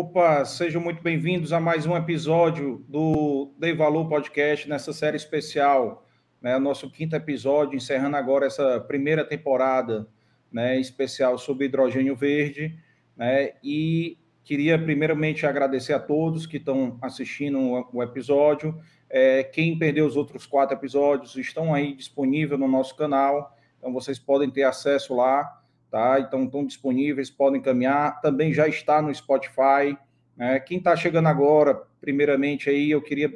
Opa, sejam muito bem-vindos a mais um episódio do Dei Valor Podcast nessa série especial, né? Nosso quinto episódio, encerrando agora essa primeira temporada, né? Especial sobre hidrogênio verde, né? E queria primeiramente agradecer a todos que estão assistindo o episódio. É, quem perdeu os outros quatro episódios estão aí disponíveis no nosso canal, então vocês podem ter acesso lá tá? Então estão disponíveis, podem caminhar. Também já está no Spotify. Né? Quem está chegando agora, primeiramente aí, eu queria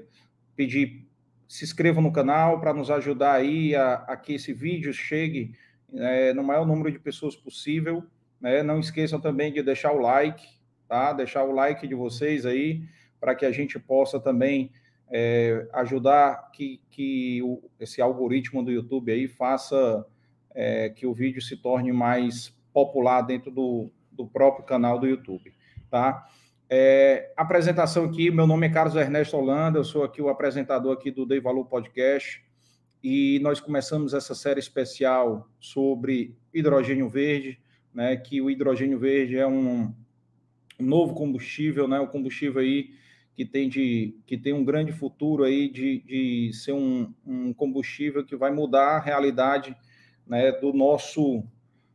pedir se inscreva no canal para nos ajudar aí a, a, que esse vídeo chegue é, no maior número de pessoas possível. Né? Não esqueçam também de deixar o like, tá? Deixar o like de vocês aí para que a gente possa também é, ajudar que, que o, esse algoritmo do YouTube aí faça é, que o vídeo se torne mais popular dentro do, do próprio canal do YouTube, tá? É, apresentação aqui, meu nome é Carlos Ernesto Holanda, eu sou aqui o apresentador aqui do Dei Valor Podcast e nós começamos essa série especial sobre hidrogênio verde, né, que o hidrogênio verde é um novo combustível, né, o combustível aí que tem, de, que tem um grande futuro aí de, de ser um, um combustível que vai mudar a realidade né, do nosso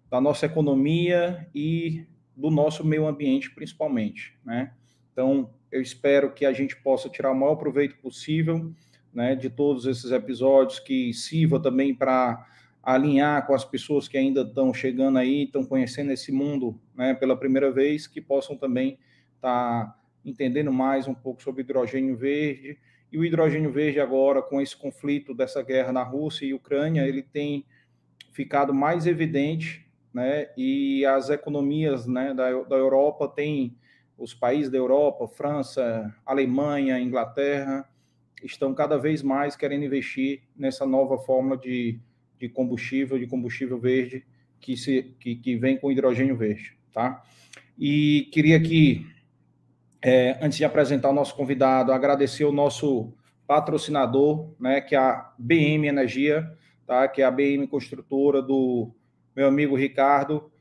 da nossa economia e do nosso meio ambiente, principalmente, né? Então, eu espero que a gente possa tirar o maior proveito possível, né, de todos esses episódios, que sirva também para alinhar com as pessoas que ainda estão chegando aí, estão conhecendo esse mundo, né, pela primeira vez, que possam também estar tá entendendo mais um pouco sobre hidrogênio verde. E o hidrogênio verde agora, com esse conflito dessa guerra na Rússia e Ucrânia, ele tem ficado mais evidente, né? E as economias, né, da, da Europa têm os países da Europa, França, Alemanha, Inglaterra, estão cada vez mais querendo investir nessa nova forma de, de combustível, de combustível verde, que, se, que, que vem com hidrogênio verde, tá? E queria aqui, é, antes de apresentar o nosso convidado, agradecer o nosso patrocinador, né, que é a BM Energia, tá? que é a BM Construtora do meu amigo Ricardo,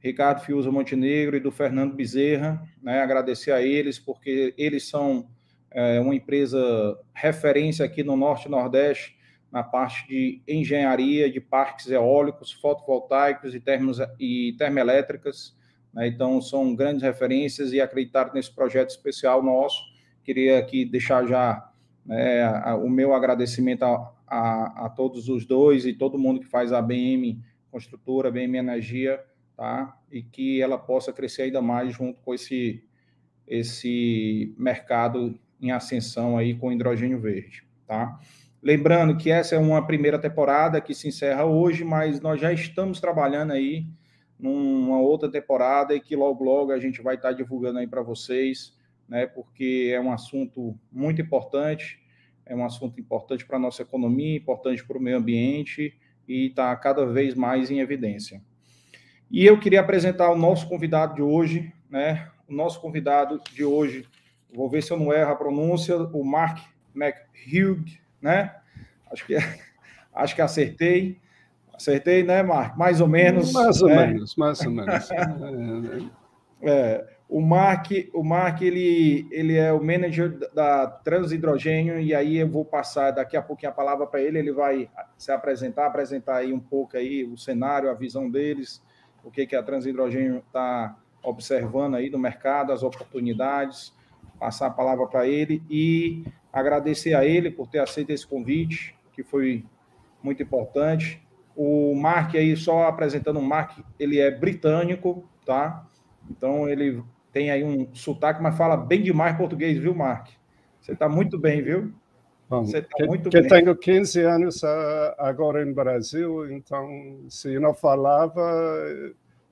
Ricardo Fiuza Montenegro e do Fernando Bezerra, né? agradecer a eles, porque eles são é, uma empresa referência aqui no Norte e Nordeste, na parte de engenharia de parques eólicos, fotovoltaicos e, termos, e termoelétricas. Né? Então, são grandes referências e acreditaram nesse projeto especial nosso. Queria aqui deixar já né, o meu agradecimento a, a, a, todos os dois e todo mundo que faz a BM Construtora, BM Energia, tá? E que ela possa crescer ainda mais junto com esse, esse mercado em ascensão aí com hidrogênio verde, tá? Lembrando que essa é uma primeira temporada que se encerra hoje, mas nós já estamos trabalhando aí numa outra temporada e que logo logo a gente vai estar divulgando aí para vocês, né? Porque é um assunto muito importante é um assunto importante para a nossa economia, importante para o meio ambiente e está cada vez mais em evidência. E eu queria apresentar o nosso convidado de hoje, né? O nosso convidado de hoje, vou ver se eu não erro a pronúncia, o Mark McHugh, né? Acho que, acho que acertei. Acertei, né, Mark? Mais ou menos. Mais ou né? menos, mais ou menos. é, o Mark, o Mark ele, ele é o manager da Transhidrogênio, e aí eu vou passar daqui a pouquinho a palavra para ele, ele vai se apresentar, apresentar aí um pouco aí o cenário, a visão deles, o que, que a Transhidrogênio está observando aí no mercado, as oportunidades, passar a palavra para ele e agradecer a ele por ter aceito esse convite, que foi muito importante. O Mark aí, só apresentando o Mark, ele é britânico, tá? Então ele tem aí um sotaque, mas fala bem demais português, viu, Mark? Você está muito bem, viu? Bom, Você tá que, muito que bem. tenho 15 anos ah, agora em Brasil, então se não falava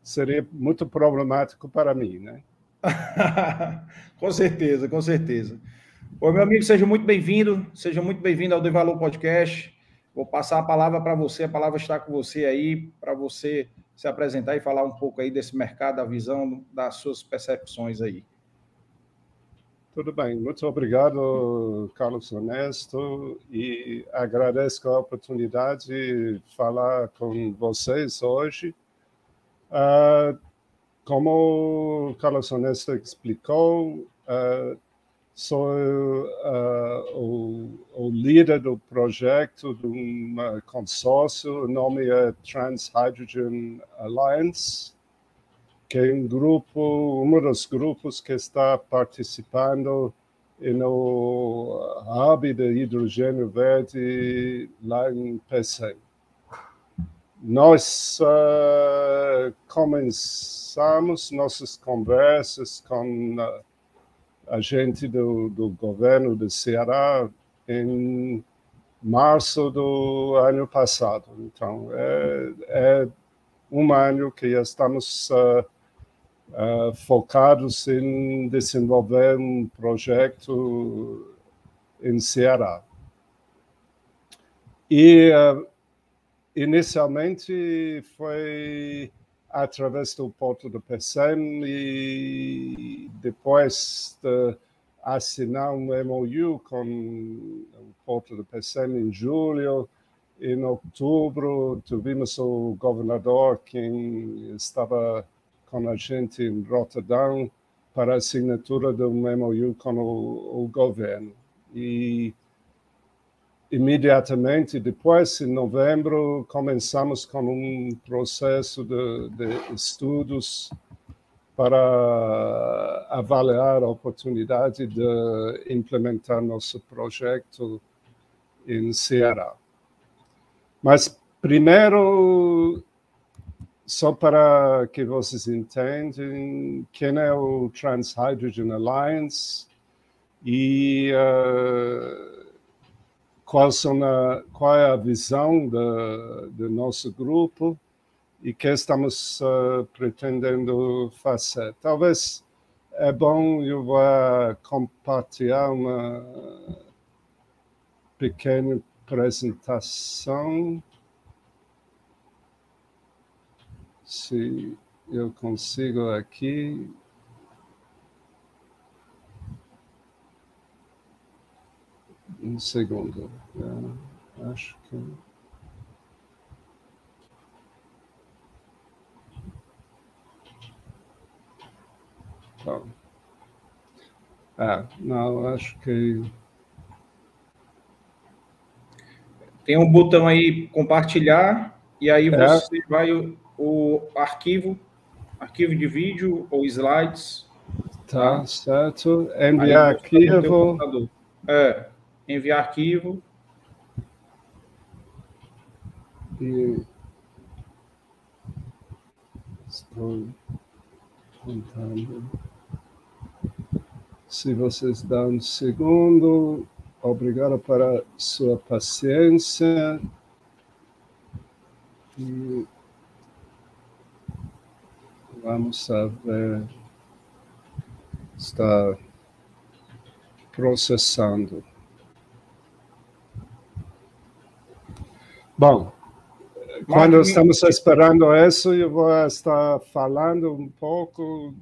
seria muito problemático para mim, né? com certeza, com certeza. Ô, meu amigo, seja muito bem-vindo, seja muito bem-vindo ao De Valor Podcast. Vou passar a palavra para você, a palavra está com você aí, para você se apresentar e falar um pouco aí desse mercado, da visão, das suas percepções aí. Tudo bem, muito obrigado, Carlos Ernesto, e agradeço a oportunidade de falar com vocês hoje. Uh, como Carlos Honesto explicou, uh, sou uh, o, o, líder do projeto de um consórcio, o nome é Trans Hydrogen Alliance, que é um grupo, um dos grupos que está participando no hub de hidrogênio verde lá em Pecém. Nós uh, começamos nossas conversas com uh, a gente do, do governo do Ceará em março do ano passado. Então, é, é um ano que estamos uh, uh, focados em desenvolver um projeto em Ceará. E uh, inicialmente foi através do Porto do Pecém e depois de assinar um MOU com o Porto do Pecém em julho, em outubro tivemos o governador que estava com a gente em Rotterdam para a assinatura de um MOU com o, o governo. E imediatamente depois, em novembro, começamos com um processo de, de estudos para avaliar a oportunidade de implementar nosso projeto em Ceará. Mas primeiro, só para que vocês entendam quem é o Trans Hydrogen Alliance e uh, qual, são a, qual é a visão do, do nosso grupo e que estamos uh, pretendendo fazer. Talvez é bom eu vou compartilhar uma pequena apresentação. Se eu consigo aqui. Um segundo. É, acho que. Tá. Ah, não, acho que. Tem um botão aí compartilhar, e aí é. você vai o, o, arquivo, arquivo de vídeo ou slides. Tá, tá? certo. Enviar arquivo. É enviar arquivo. E estou tentando. Se vocês dão um segundo, obrigado para sua paciência. E vamos ver. Está processando. Bom, quando estamos esperando isso, eu vou estar falando um pouco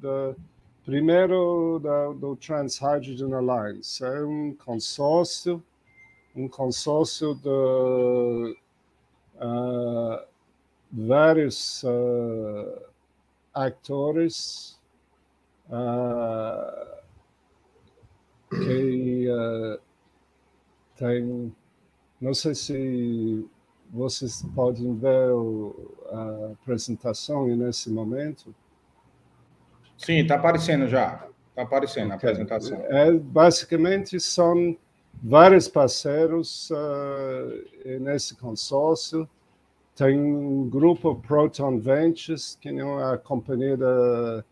primeiro do, do Trans Hydrogen Alliance. É um consórcio, um consórcio de uh, vários uh, atores uh, que tem, não sei se vocês podem ver a apresentação nesse momento? Sim, está aparecendo já. Está aparecendo okay. a apresentação. É, basicamente, são vários parceiros uh, nesse consórcio. Tem um grupo Proton Ventures, que é uma companhia de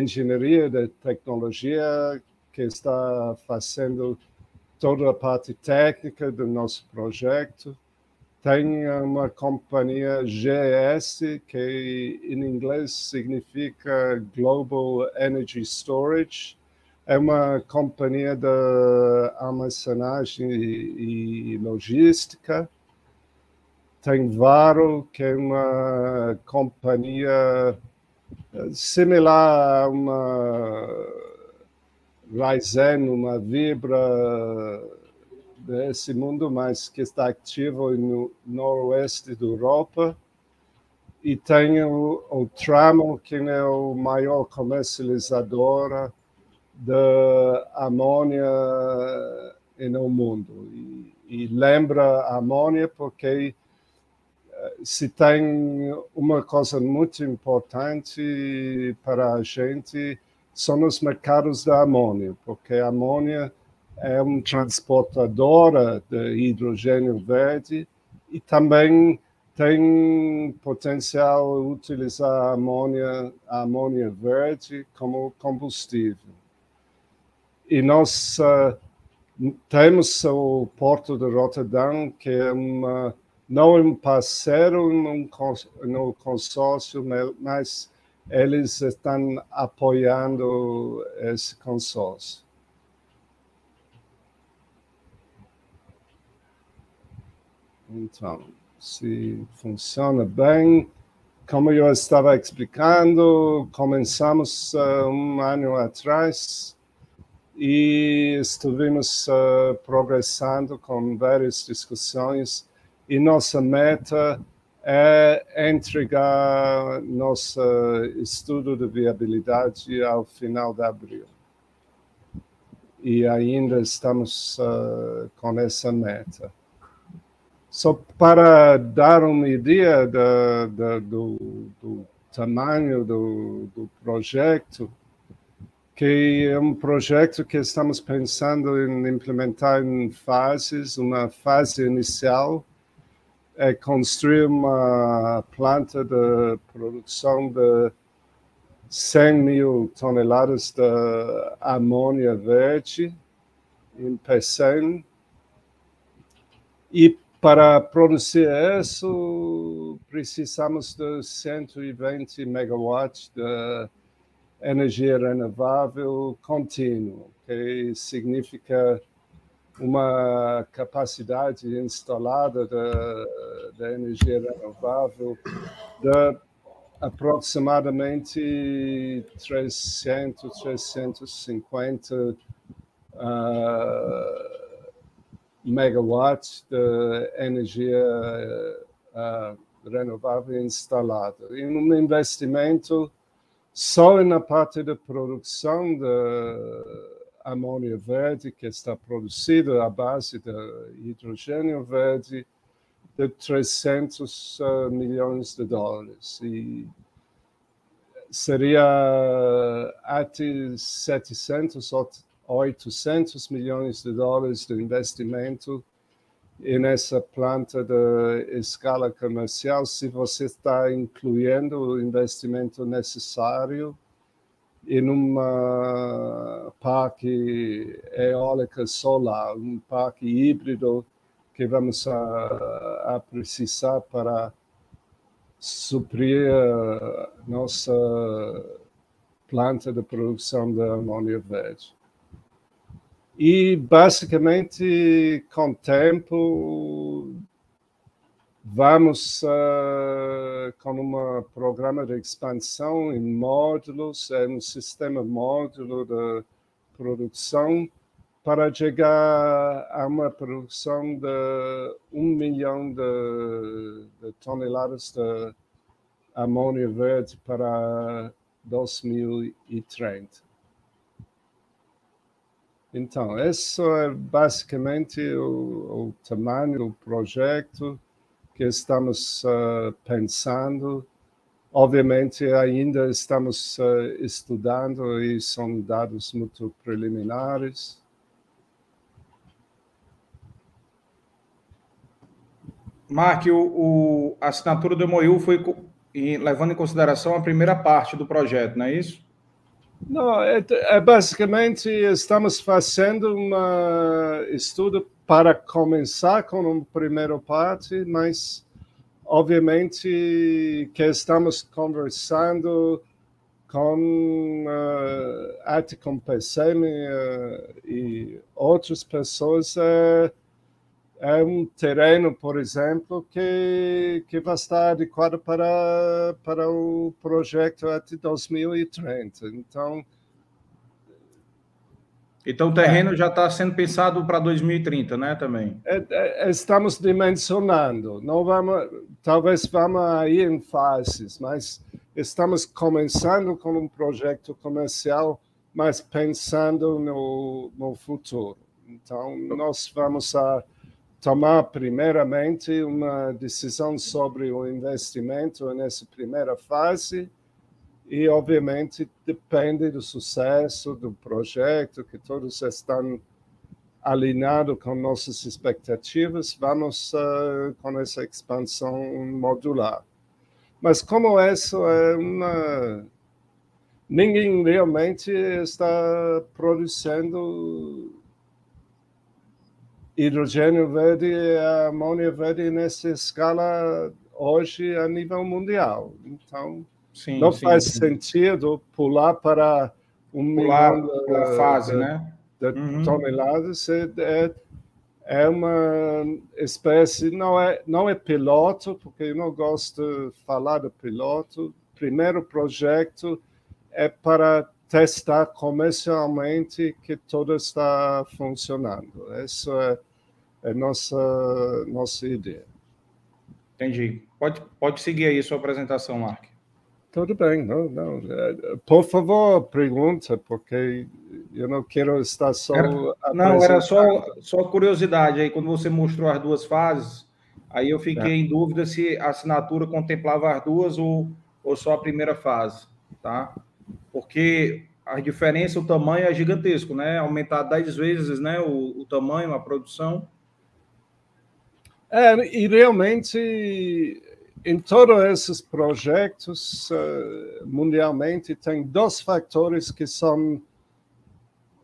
engenharia de tecnologia que está fazendo toda a parte técnica do nosso projeto tem uma companhia GS, que em inglês significa Global Energy Storage. É uma companhia de armazenagem e logística. Tem Varo, que é uma companhia eh, similar a uma Ryzen, uma Vibra desse mundo, mas que está ativo no noroeste da Europa. e tem o, o Tramo, que é o maior comercializador de amônia no mundo. E, e lembra a amônia porque eh, se tem uma coisa muito importante para a gente são os mercados da amônia, porque a amônia é um transportadora de hidrogênio verde e também tem potencial utilizar a amônia, amônia verde como combustível. E nós uh, temos o Porto de Rotterdam, que é uma, não é um parceiro no consórcio, mas eles estão apoiando esse consórcio. Então, se funciona bem, como eu estava explicando, começamos uh, um ano atrás e estivemos uh, progressando com várias discussões e nossa meta é entregar nosso estudo de viabilidade ao final de abril. E ainda estamos uh, com essa meta. Só para dar uma ideia da, da, do, do, tamanho do, do projeto, que é um projeto que estamos pensando em implementar em fases, uma fase inicial, é construir uma planta de produção de 100 mil toneladas de amônia verde em Pecém. E para produzir isso, precisamos de 120 megawatts de energia renovável contínua, que significa uma capacidade instalada de, energia renovável de aproximadamente 300, 350 uh, megawatts de energia uh, renovável instalada. E um investimento só na parte de produção de amônia verde que está produzida à base de hidrogênio verde de 300 uh, milhões de dólares e seria até 700 ou 800 milhões de dólares de investimento nessa planta de escala comercial se você está incluindo o investimento necessário em um parque eólico solar, um parque híbrido que vamos a, a precisar para suprir nossa planta de produção de amônia verde. E, basicamente, com o tempo, Vamos uh, com um programa de expansão em módulos, é um sistema módulo de produção para chegar a uma produção de um milhão de, de toneladas de amônia verde para 2030. Então, esse é basicamente o, o tamanho do projeto que estamos uh, pensando. Obviamente, ainda estamos uh, estudando e são dados muito preliminares. Mark, o, o, a assinatura do MOU foi em, levando em consideração a primeira parte do projeto, não é isso? Não, é, é basicamente estamos fazendo um estudo para começar com uma primeira parte, mas obviamente que estamos conversando com uh, Aticom PCM uh, e outras pessoas. Uh, é um terreno, por exemplo, que, que vai estar adequado para, para o projeto até 2030. Então, Então o terreno é. já está sendo pensado para 2030, né? Também. É, é, estamos dimensionando. Não vamos, talvez vamos aí em fases, mas estamos começando com um projeto comercial, mas pensando no, no futuro. Então nós vamos a tomar primeiramente uma decisão sobre o investimento nessa primeira fase e obviamente depende do sucesso do projeto, que todos estão alinhados com nossas expectativas, vamos uh, com essa expansão modular. Mas como isso é uma ninguém realmente está produzindo hidrogênio verde e amônia verde nessa escala hoje a nível mundial. Então, sim, não sim, faz sim. sentido pular para um pular milhão fase, de, né? de uhum. toneladas. É, é, é, uma espécie, não é, não é piloto, porque eu não gosto de falar de piloto. Primeiro projeto é para testar comercialmente que tudo está funcionando. Essa é a nossa, nossa ideia. Entendi. Pode, pode seguir aí a sua apresentação, Mark. Tudo bem, não, não. É, por favor, pergunta, porque eu não quero estar só. Era, não, era só, só curiosidade aí, quando você mostrou as duas fases, aí eu fiquei é. em dúvida se a assinatura contemplava as duas ou, ou só a primeira fase, tá? Porque a diferença, o tamanho é gigantesco, né? Aumentar 10 vezes né, o, o tamanho, a produção. É, e realmente em todos esses projetos, uh, mundialmente, tem dois fatores que são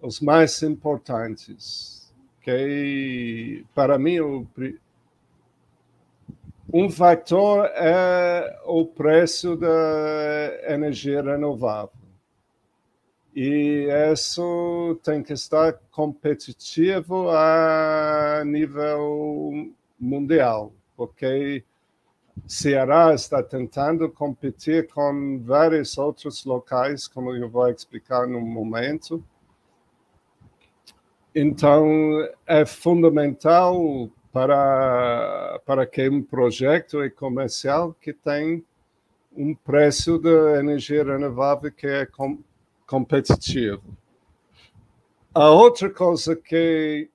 os mais importantes. Que, para mim, o, um fator é o preço da energia renovável. E isso tem que estar competitivo a nível mundial, porque Ceará está tentando competir com vários outros locais, como eu vou explicar no momento. Então, é fundamental para, para que um projeto comercial que tem um preço de energia renovável que é com, competitivo. A outra coisa que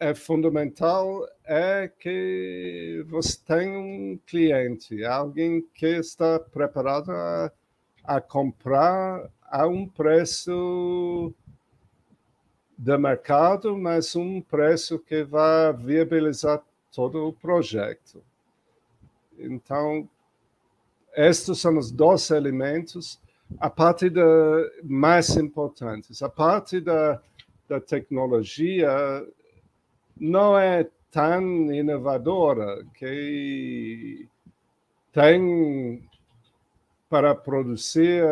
é fundamental é que você tem um cliente, alguém que está preparado a, a comprar a um preço de mercado, mas um preço que vai viabilizar todo o projeto. Então, estes são os dois elementos. A parte da, mais importantes, a parte da, da tecnologia não é tão inovadora que tem para produzir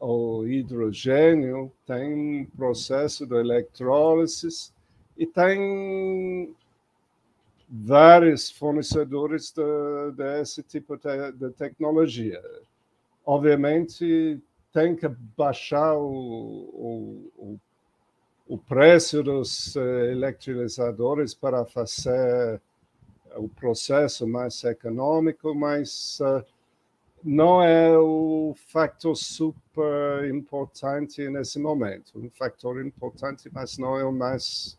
o hidrogênio tem um processo de eletrólise e tem vários fornecedores de, desse tipo de, de, tecnologia. Obviamente, tem que baixar o, o, o preço dos eh, eletrolizadores para fazer o processo mais econômico, mas uh, não é o fator super importante nesse momento. Um fator importante, mas não é o mais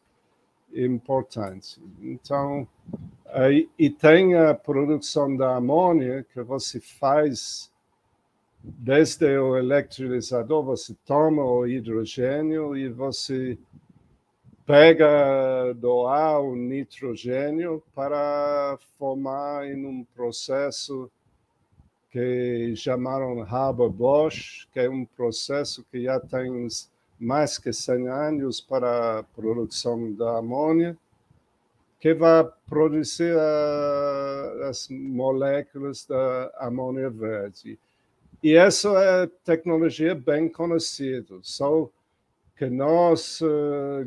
importante. Então, e tem a produção da amônia que você faz desde o eletrolizador, você toma o hidrogênio e você pega do ar o nitrogênio para formar em um processo que chamaram Haber-Bosch, que é um processo que já tem mais que 100 anos para a produção da amônia, que vai produzir as moléculas da amônia verde. E essa é tecnologia bem conhecida. Só que nosso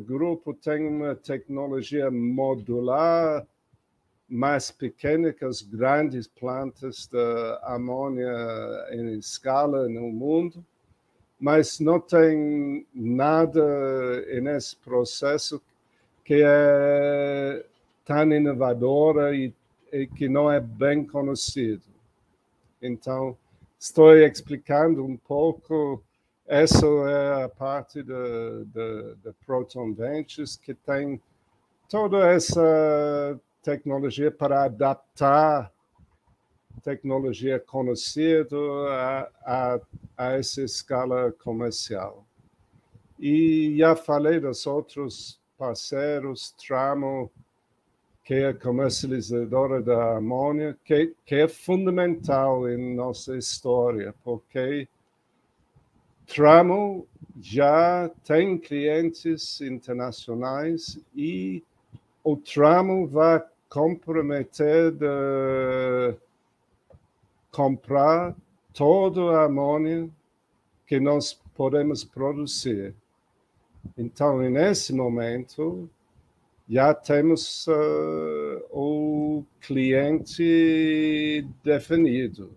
grupo tem uma tecnologia modular mais pequena que as grandes plantas de amônia em escala no mundo. mas não tem nada nesse processo que é tão inovadora e, e que não é bem conhecido. Então, estou explicando um pouco. Essa é a parte da Proton Ventures que tem toda essa tecnologia para adaptar tecnologia conhecida a, a, a essa escala comercial. E já falei dos outros parceiros, Tramo, que é comercializadora da amônia, que, que é fundamental em nossa história, porque Tramo já tem clientes internacionais e o Tramo vai comprometer de comprar toda a amônia que nós podemos produzir. Então, nesse momento, já temos uh, o cliente definido.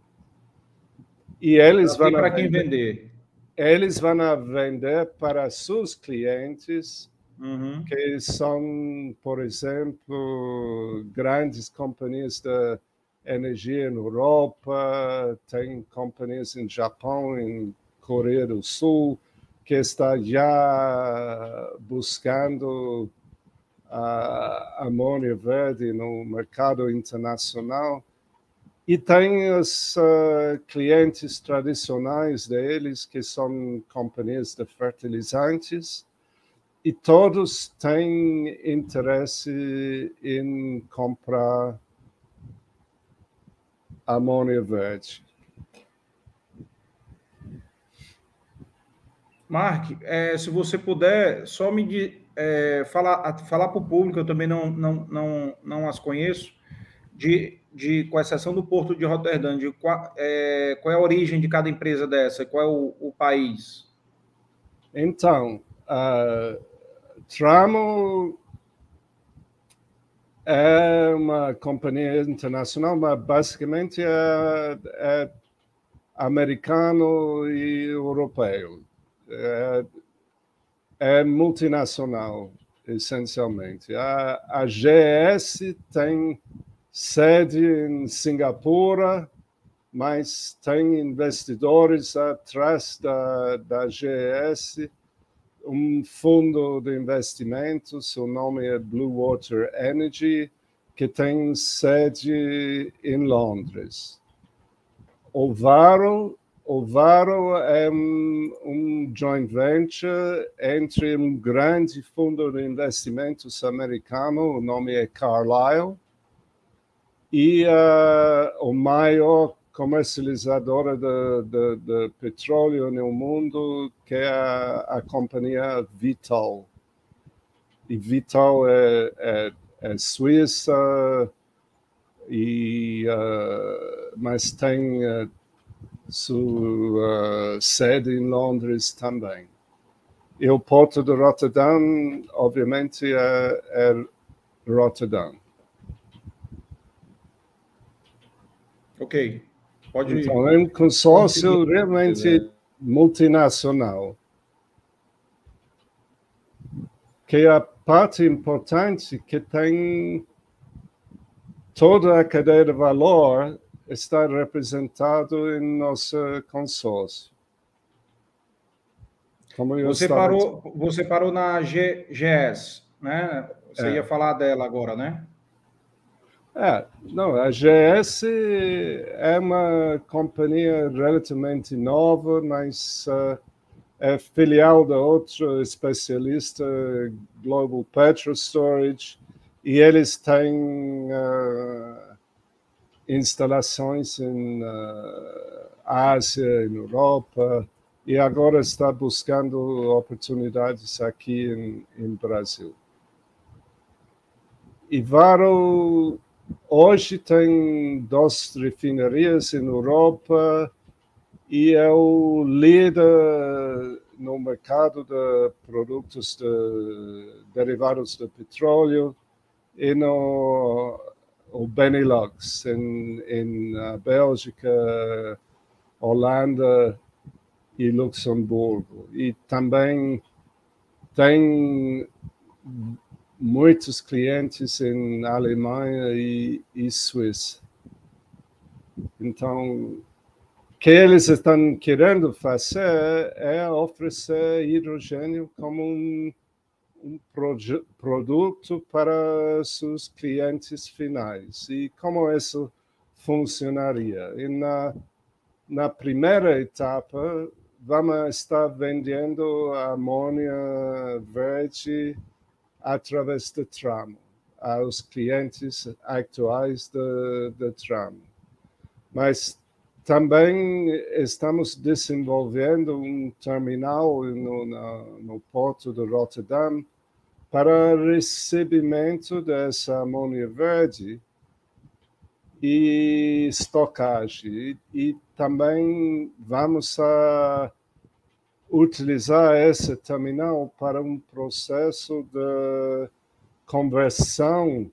E eles vão para quem vender. Eles vão vender para seus clientes, uhum. que são, por exemplo, grandes companhias de energia na Europa, tem companhias em Japão, em Coreia do Sul, que está já buscando a amônia verde no mercado internacional. E tem os uh, clientes tradicionais deles, que são companhias de fertilizantes, e todos têm interesse em comprar amônia verde. Mark, é, se você puder, só me é, falar, falar para o público, eu também não, não, não, não as conheço, de, de, com exceção do Porto de Roterdã, de qual, é, qual é a origem de cada empresa dessa, qual é o, o país? Então, uh, Tramo é uma companhia internacional, mas basicamente é, é americano e europeu. É, é multinacional, essencialmente. A, a GS tem sede em Singapura, mas tem investidores atrás da, da GS, um fundo de investimentos, seu nome é Blue Water Energy, que tem sede em Londres. O Varo o Varo é um, um, joint venture entre um grande fundo de investimentos americano, o nome é Carlyle, e uh, o maior comercializadora de, de, de, petróleo no mundo, que é a, a companhia Vital. E Vital é, é, é suíça, e, uh, mas tem uh, sua sede em Londres também. E o porto de Rotterdam, obviamente, é, é Rotterdam. Ok. Pode então, é um consórcio realmente multinacional. Que é a parte importante que tem toda a cadeia de valor está representado em nosso consórcio. você, parou, você parou na GS, né? Você é. ia falar dela agora, né? É, não, a GS é uma companhia relativamente nova, mas uh, é filial da outro especialista, Global Petro Storage, e eles têm uh, instalações em uh, Ásia, em Europa, e agora está buscando oportunidades aqui em, em Brasil. E Varo hoje tem duas refinarias em Europa e é o líder no mercado de produtos de, derivados de petróleo e no o Benelux, em, em Bélgica, Holanda e Luxemburgo. E também tem muitos clientes em Alemanha e, e Suíça. Então, o que eles estão querendo fazer é oferecer hidrogênio como um, um produto para seus clientes finais. E como isso funcionaria? E na, na primeira etapa, vamos estar vendendo amônia verde através do tramo aos clientes atuais do, do tramo. Mas também estamos desenvolvendo um terminal no, no, no porto de Rotterdam para recebimento dessa amônia verde e estocagem. E, e também vamos a utilizar esse terminal para um processo de conversão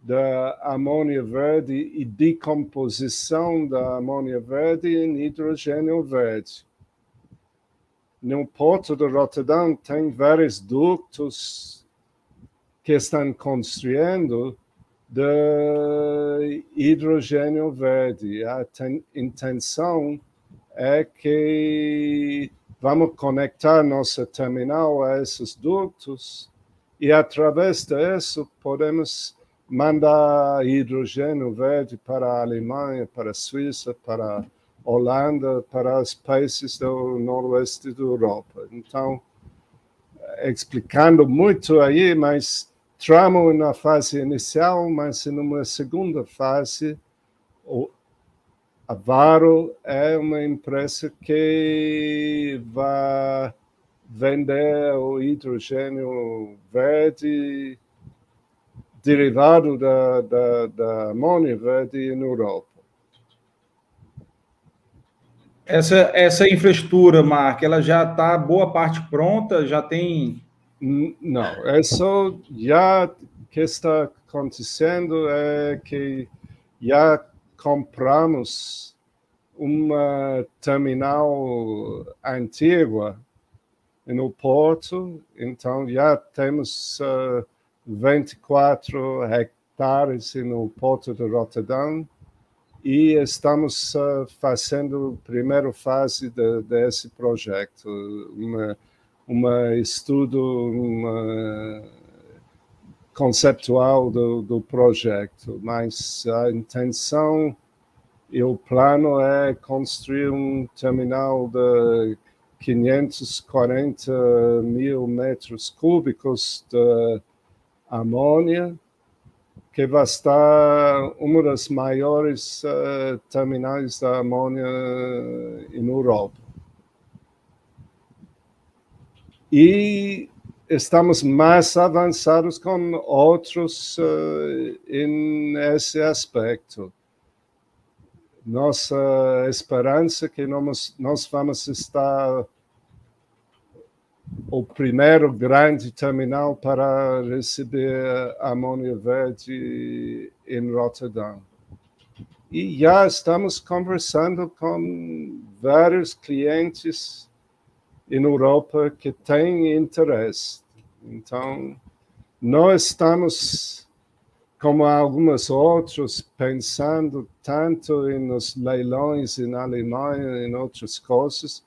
da amônia verde e decomposição da amônia verde em hidrogênio verde. No porto de Rotterdam tem vários ductos que estão construindo de hidrogênio verde. A intenção é que vamos conectar nosso terminal a esses ductos e através disso podemos mandar hidrogênio verde para a Alemanha, para a Suíça, para a Holanda, para os países do noroeste da Europa. Então, explicando muito aí, mas tramo na fase inicial, mas numa segunda fase, a Varo é uma empresa que vai vender o hidrogênio verde derivado da, da, da amônia verde na Europa. Essa, essa infraestrutura, Mark, ela já está boa parte pronta, já tem. Não, é só já que está acontecendo é que já compramos uma terminal antiga no porto, então já temos uh, 24 hectares no porto de Rotterdam e estamos uh, fazendo a primeira fase de, desse projeto, uma estudo uma conceptual do, do projeto, mas a intenção e o plano é construir um terminal de 540 mil metros cúbicos de amônia, que vai estar uma das maiores uh, terminais da amônia em Europa. E estamos mais avançados com outros uh, em esse aspecto nossa esperança é que nós, nós vamos estar o primeiro grande terminal para receber amônia verde em Rotterdam. E já estamos conversando com vários clientes em Europa que têm interesse. Então, nós estamos como algumas outras, pensando tanto nos leilões em Alemanha e em outras coisas,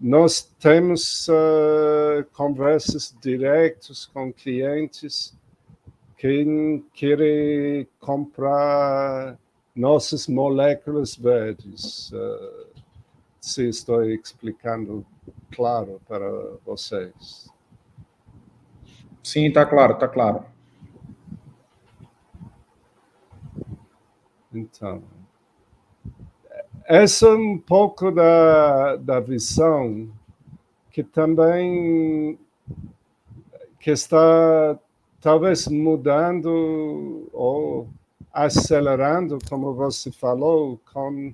nós temos uh, conversas diretas com clientes que querem comprar nossas moléculas verdes. Uh, se estou explicando claro para vocês. Sim, está claro, está claro. Então, essa é um pouco da, da visão que também que está talvez mudando ou acelerando, como você falou, com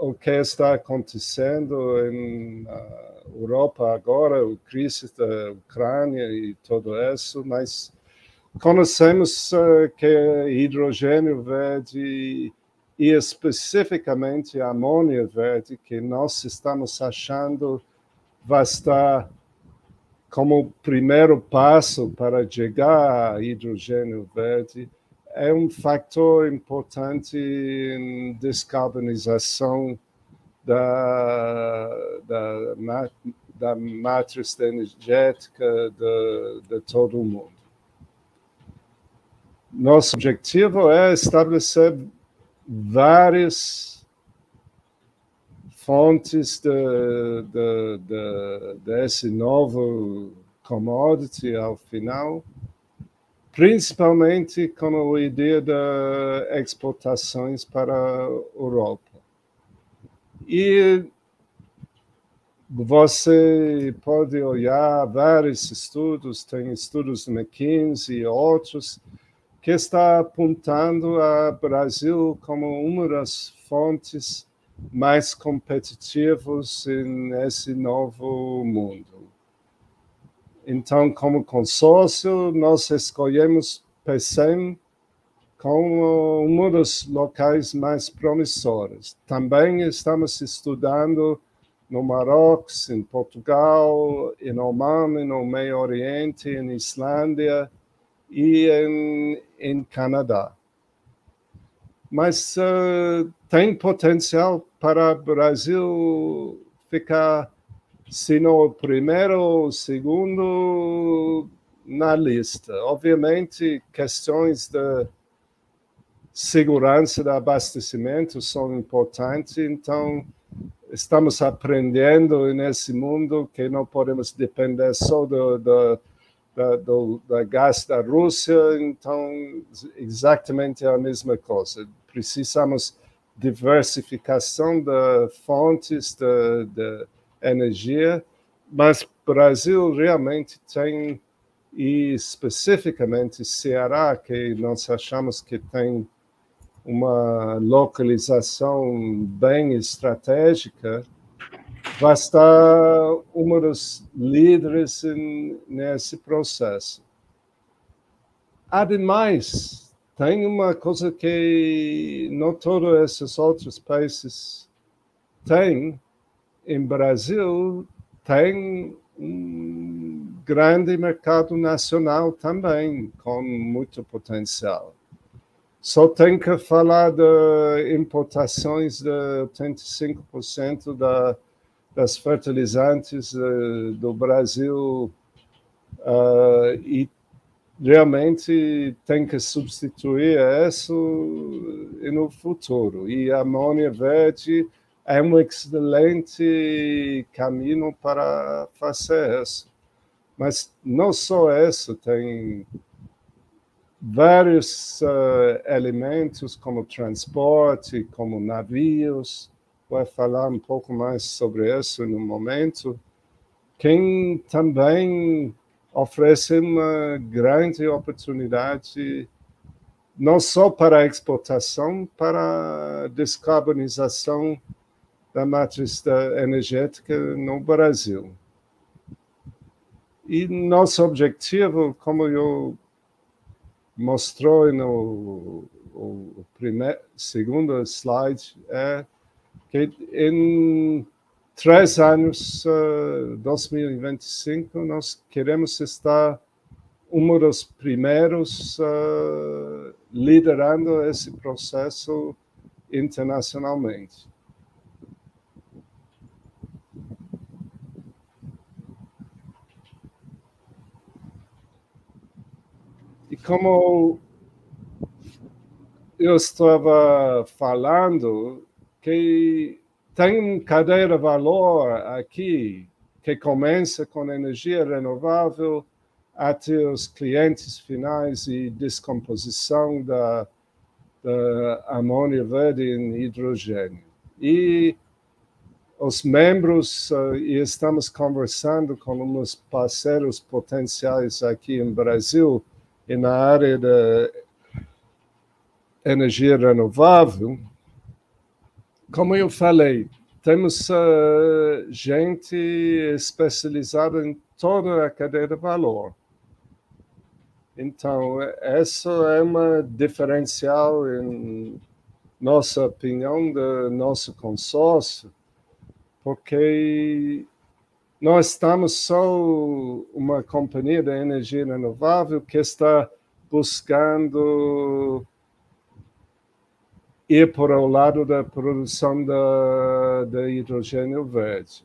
o que está acontecendo na Europa agora, a crise da Ucrânia e tudo isso, mas conhecemos uh, que hidrogênio verde e especificamente a amônia verde, que nós estamos achando vai estar como primeiro passo para chegar a hidrogênio verde, é um fator importante em descarbonização da, da, da matriz energética de, de todo o mundo. Nosso objetivo é estabelecer várias fontes de, de, de, desse novo commodity ao final, principalmente com a ideia de exportações para a Europa. E você pode olhar vários estudos, tem estudos de McKinsey e outros, que está apontando a Brasil como uma das fontes mais competitivas nesse novo mundo. Então, como consórcio, nós escolhemos PECEM como um dos locais mais promissores. Também estamos estudando no Marrocos, em Portugal, em Oman, no Meio Oriente, em Islândia, e em, em Canadá. Mas uh, tem potencial para o Brasil ficar, se não primeiro ou segundo na lista. Obviamente, questões de segurança do abastecimento são importantes, então estamos aprendendo nesse mundo que não podemos depender só do, do da, do, da gás da Rússia, então exatamente a mesma coisa. Precisamos diversificação de fontes de, de energia, mas Brasil realmente tem, e especificamente Ceará, que nós achamos que tem uma localização bem estratégica, vai estar uma dos líderes nesse processo. Ademais, tem uma coisa que não todos esses outros países têm. Em Brasil, tem um grande mercado nacional também, com muito potencial. Só tem que falar de importações de 85% da das fertilizantes uh, do Brasil uh, e realmente tem que substituir isso no futuro. E a amônia verde é um excelente caminho para fazer isso. Mas não só isso, tem vários uh, elementos como transporte, como navios, vai falar um pouco mais sobre isso no momento, quem também oferece uma grande oportunidade não só para exportação, para descarbonização da matriz energética no Brasil. E nosso objetivo, como eu mostrou no o primeiro, segundo slide, é que em três anos, uh, 2025, nós queremos estar um dos primeiros uh, liderando esse processo internacionalmente. Como eu estava falando, que tem cadeia de valor aqui que começa com energia renovável até os clientes finais e descomposição da, da amônia verde em hidrogênio. E os membros, uh, e estamos conversando com uns parceiros potenciais aqui em Brasil, e na área da energia renovável, como eu falei, temos uh, gente especializada em toda a cadeia de valor. Então, isso é uma diferencial em nossa opinião do nosso consórcio, porque nós estamos só uma companhia de energia renovável que está buscando ir para o lado da produção da, da hidrogênio verde.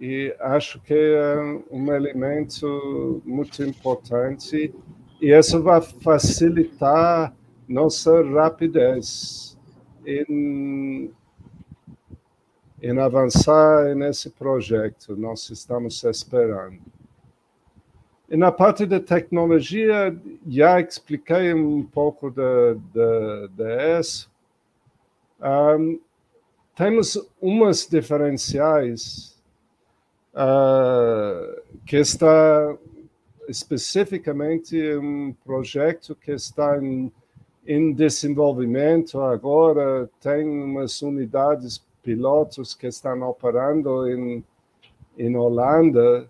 E acho que é um elemento muito importante e isso vai facilitar nossa rapidez em, em avançar nesse projeto. Nós estamos esperando. E na parte da tecnologia, já expliquei um pouco de, de, de isso. Um, temos umas diferenciais uh, que está especificamente um projeto que está em, em desenvolvimento agora, tem umas unidades pilotos que estão operando em, em Holanda,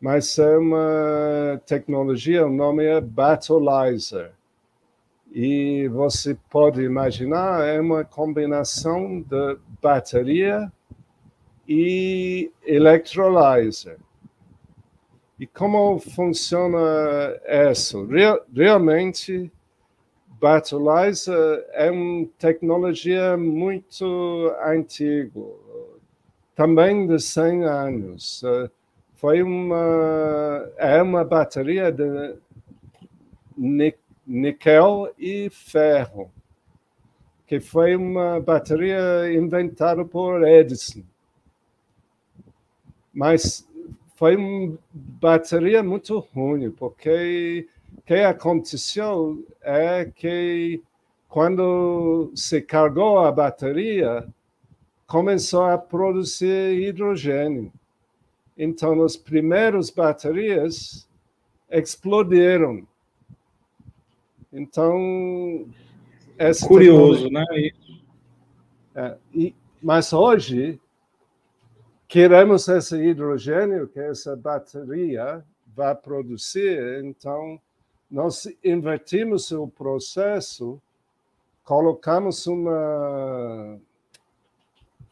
mas é uma tecnologia, o nome é Battleizer. E você pode imaginar, é uma combinação de bateria e electrolyzer. E como funciona isso? Real, realmente, Battleizer é uma tecnologia muito antiga, também de 100 anos foi uma é uma bateria de níquel e ferro, que foi uma bateria inventada por Edison. Mas foi uma bateria muito ruim, porque que aconteceu é que quando se carregou a bateria, começou a produzir hidrogênio. Então, as primeiras baterias explodiram. Então, curioso, né? É, e, mas hoje queremos esse hidrogênio que essa bateria vai produzir. Então, nós invertimos o processo, colocamos uma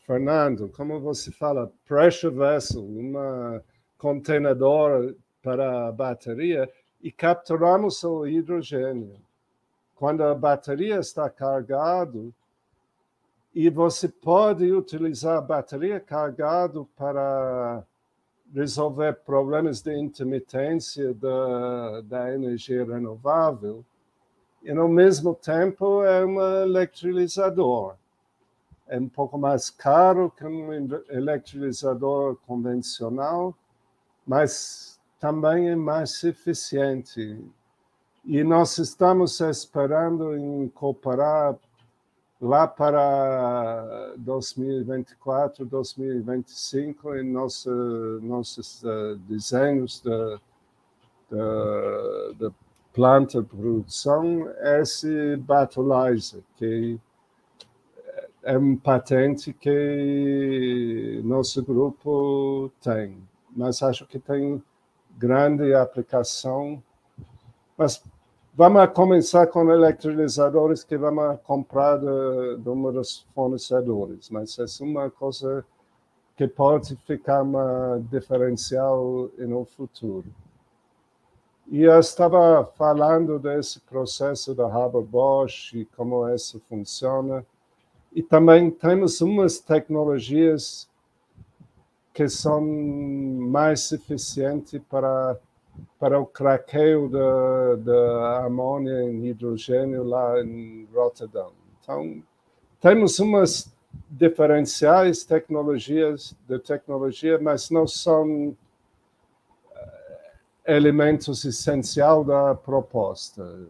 Fernando, como você fala, pressure vessel, uma contenedor para a bateria e capturamos o hidrogênio. Quando a bateria está carregada, e você pode utilizar a bateria carregada para resolver problemas de intermitência da, da energia renovável, e, ao mesmo tempo, é um eletrolizador é um pouco mais caro que um eletrolizador convencional, mas também é mais eficiente. E nós estamos esperando incorporar lá para 2024, 2025 em nosso, nossos uh, desenhos de, de, de planta de produção esse battleizer que é um patente que nosso grupo tem, mas acho que tem grande aplicação. Mas vamos começar com eletrolizadores que vamos comprar de, de um dos fornecedores, mas é uma coisa que pode ficar uma diferencial no futuro. E eu estava falando desse processo da Haber-Bosch e como isso funciona. E também temos umas tecnologias que são mais eficientes para, para o craqueio da, da amônia em hidrogênio lá em Rotterdam. Então, temos umas diferenciais tecnologias de tecnologia, mas não são eh, elementos essenciais da proposta.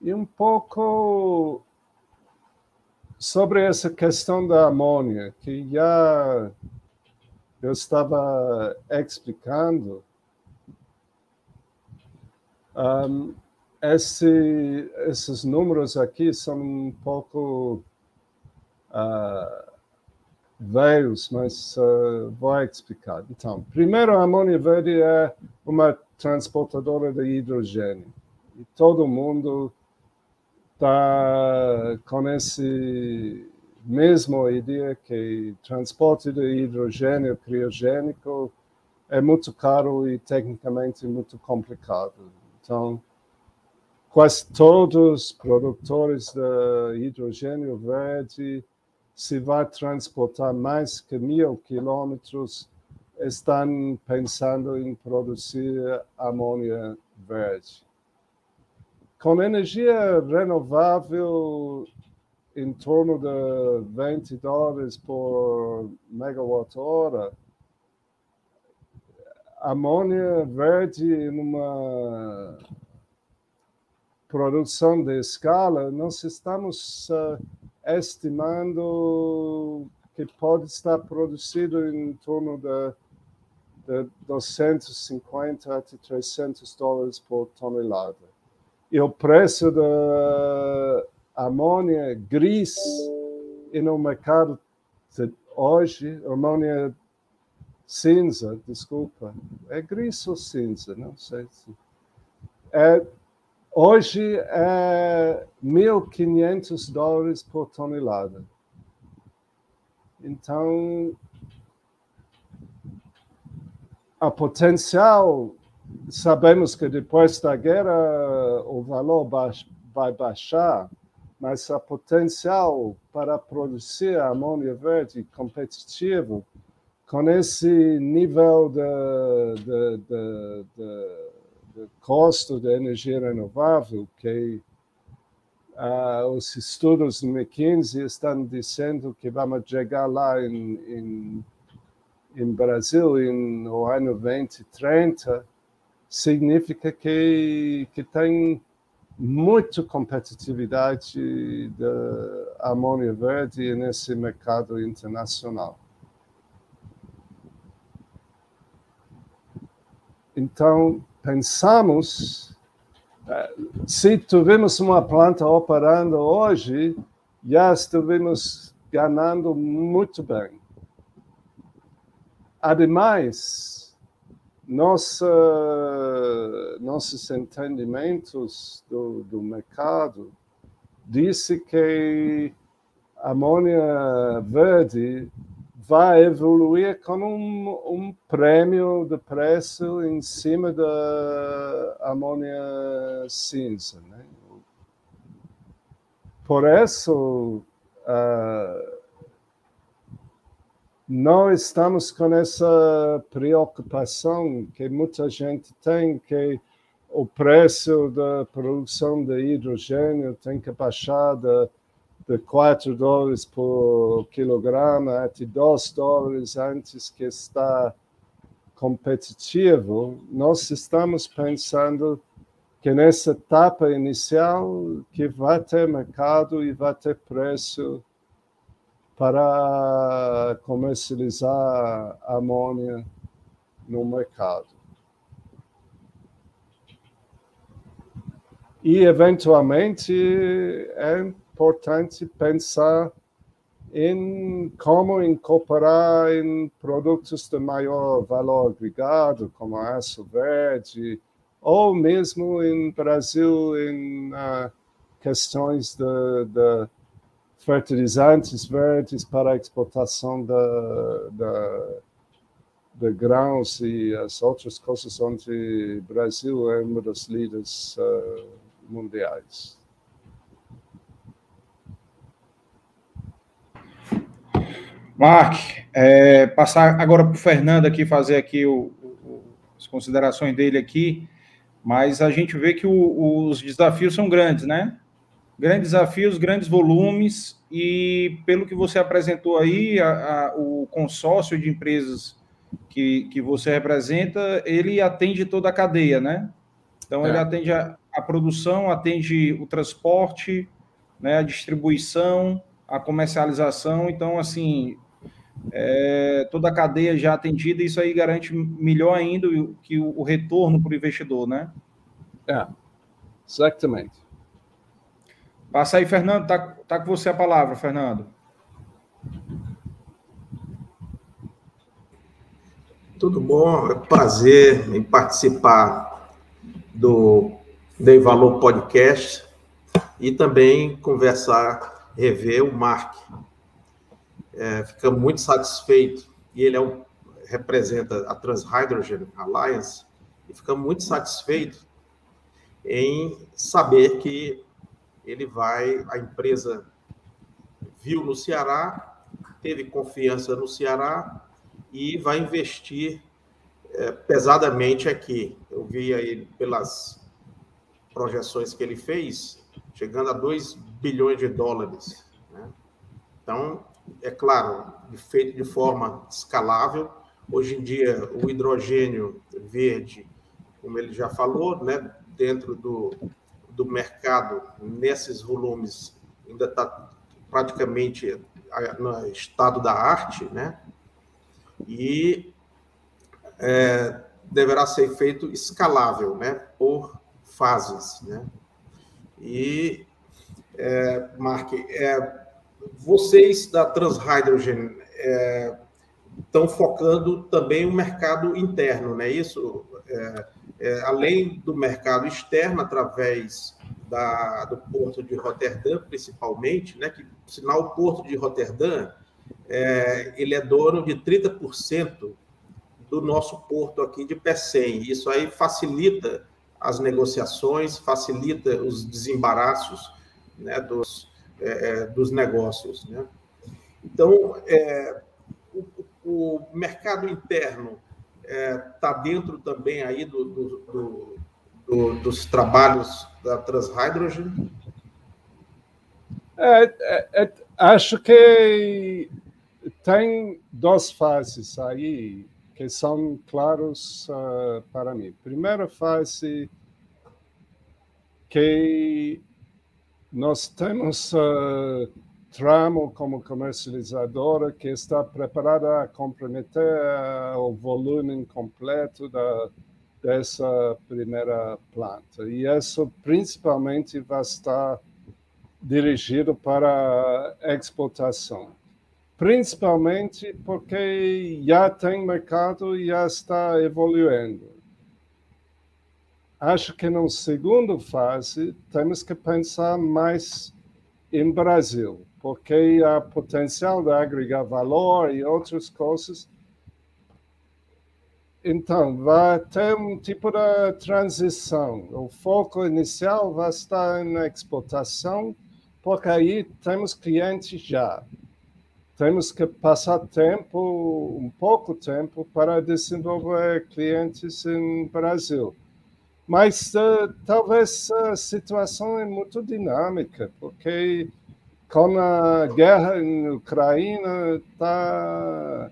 E um pouco sobre essa questão da amônia, que já eu estava explicando. Um, esse, esses números aqui são um pouco uh, vários, mas uh, vou explicar. Então, primeiro, a amônia verde é uma transportadora de hidrogênio. E todo mundo está com esse mesmo ideia que transporte de hidrogênio criogênico é muito caro e tecnicamente muito complicado. Então, quase todos os produtores de hidrogênio verde, se vai transportar mais que mil quilômetros, estão pensando em produzir amônia verde. Com energia renovável, em torno de 20 dólares por megawatt-hora, amônia verde numa produção de escala, nós estamos uh, estimando que pode estar produzido em torno de, de 250 a 300 dólares por tonelada. E o preço da amônia gris no mercado de hoje, amônia cinza, desculpa, é gris ou cinza, não sei se. É Hoje é 1.500 dólares por tonelada. Então, a potencial, sabemos que depois da guerra o valor vai baixar, mas a potencial para produzir amônia verde competitivo com esse nível de, de, de, de do custo da energia renovável, que uh, os estudos do McKinsey estão dizendo que vamos chegar lá em, em, em Brasil em, no ano 2030, significa que, que tem muita competitividade da amônia verde nesse mercado internacional. Então, pensamos, eh, se tivermos uma planta operando hoje, já estivemos ganhando muito bem. Ademais, nossa, nossos entendimentos do, do mercado disse que a amônia verde vai evoluir com um, um prêmio de preço em cima da amônia cinza. Né? Por isso, uh, não estamos com essa preocupação que muita gente tem, que o preço da produção de hidrogênio tem que baixar de de 4 dólares por quilograma até 2 dólares antes que está competitivo, nós estamos pensando que nessa etapa inicial que vai ter mercado e vai ter preço para comercializar amônia no mercado. E, eventualmente, é importante pensar em como incorporar em produtos de maior valor agregado, como aço verde, ou mesmo em Brasil em uh, questões de, de, fertilizantes verdes para a exportação de grãos e as outras coisas onde o Brasil é um dos líderes uh, mundiais. Mark, é, passar agora para o Fernando aqui, fazer aqui o, o, as considerações dele aqui, mas a gente vê que o, os desafios são grandes, né? Grandes desafios, grandes volumes, e pelo que você apresentou aí, a, a, o consórcio de empresas que, que você representa, ele atende toda a cadeia, né? Então, é. ele atende a, a produção, atende o transporte, né, a distribuição, a comercialização. Então, assim, é, toda a cadeia já atendida, isso aí garante melhor ainda que o, o retorno para o investidor, né? É, exatamente. Passa aí, Fernando, tá, tá com você a palavra, Fernando. Tudo bom? É um prazer em participar do Dei Valor Podcast e também conversar, rever o Mark. É, ficamos muito satisfeitos e ele é um, representa a Transhydrogen Alliance e ficamos muito satisfeitos em saber que ele vai, a empresa viu no Ceará, teve confiança no Ceará e vai investir é, pesadamente aqui. Eu vi aí pelas projeções que ele fez, chegando a 2 bilhões de dólares. Né? Então, é claro, feito de forma escalável. Hoje em dia, o hidrogênio verde, como ele já falou, né, dentro do, do mercado, nesses volumes, ainda está praticamente no estado da arte, né? E é, deverá ser feito escalável, né? Por fases, né? E, é, Mark, é, vocês da Transhydrogen é, estão focando também o mercado interno, não é isso? É, é, além do mercado externo, através da, do porto de Roterdã, principalmente, né, que, sinal, o porto de Roterdã, é, ele é dono de 30% do nosso porto aqui de Pecém. Isso aí facilita as negociações, facilita os desembaraços né, dos, é, é dos negócios. Né? Então, é, o, o mercado interno está é, tá dentro também aí do, do, do, do, dos trabalhos da Transhydrogen? É, é, é, acho que tem duas fases aí que são claros uh, para mim. Primeira fase que nós temos uh, tramo como comercializadora que está preparada a comprometer o volume completo da, dessa primeira planta. E isso principalmente vai estar dirigido para exportação. Principalmente porque já tem mercado e já está evoluindo. Acho que na segunda fase temos que pensar mais em Brasil porque há potencial de agregar valor e outras coisas. Então, vai ter um tipo de transição. O foco inicial vai estar na exportação, porque aí temos clientes já. Temos que passar tempo, um pouco tempo, para desenvolver clientes em Brasil. Mas uh, talvez a situação é muito dinâmica, porque com a guerra na Ucrânia, tá,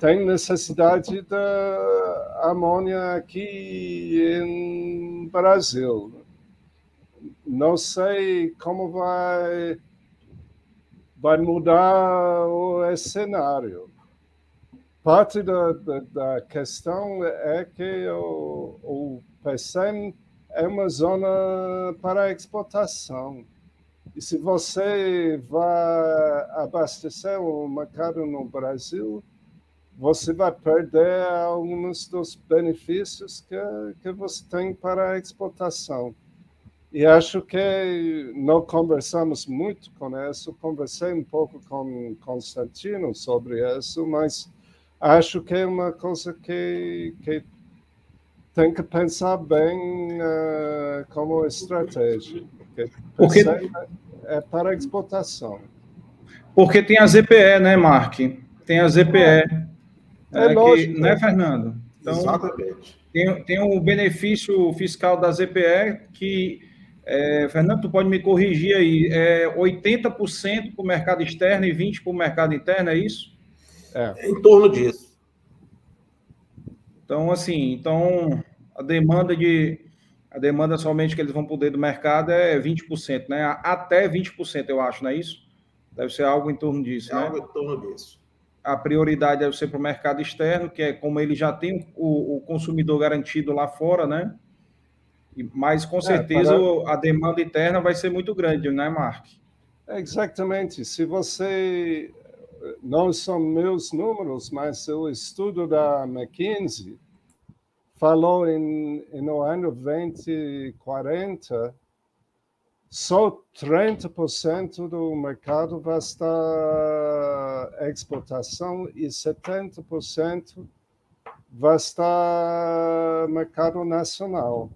tem necessidade da amônia aqui em Brasil. Não sei como vai, vai mudar o cenário. Parte da, da, da questão é que o, o PCM é uma zona para exportação e se você vai abastecer o mercado no Brasil, você vai perder alguns dos benefícios que, que você tem para a exportação. E acho que não conversamos muito com isso, conversei um pouco com Constantino sobre isso, mas acho que é uma coisa que, que tem que pensar bem uh, como estratégia. Porque, porque é para exportação. Porque tem a ZPE, né, Mark? Tem a ZPE. É, é lógico. Que, né, Fernando? Então, Exatamente. Tem, tem o benefício fiscal da ZPE que, é, Fernando, tu pode me corrigir aí, é 80% para o mercado externo e 20% para o mercado interno, é isso? É. Em torno disso. Então, assim, então a demanda de a demanda somente que eles vão poder do mercado é 20%, né? Até 20%, eu acho, não é isso? Deve ser algo em torno disso, é né? Algo em torno disso. A prioridade deve ser para o mercado externo, que é como ele já tem o, o consumidor garantido lá fora, né? Mas com é, certeza é, para... a demanda interna vai ser muito grande, né, Mark? Exatamente. Se você não são meus números, mas o estudo da McKinsey falou em, no ano 2040 só 30% do mercado vai estar exportação e 70% vai estar mercado nacional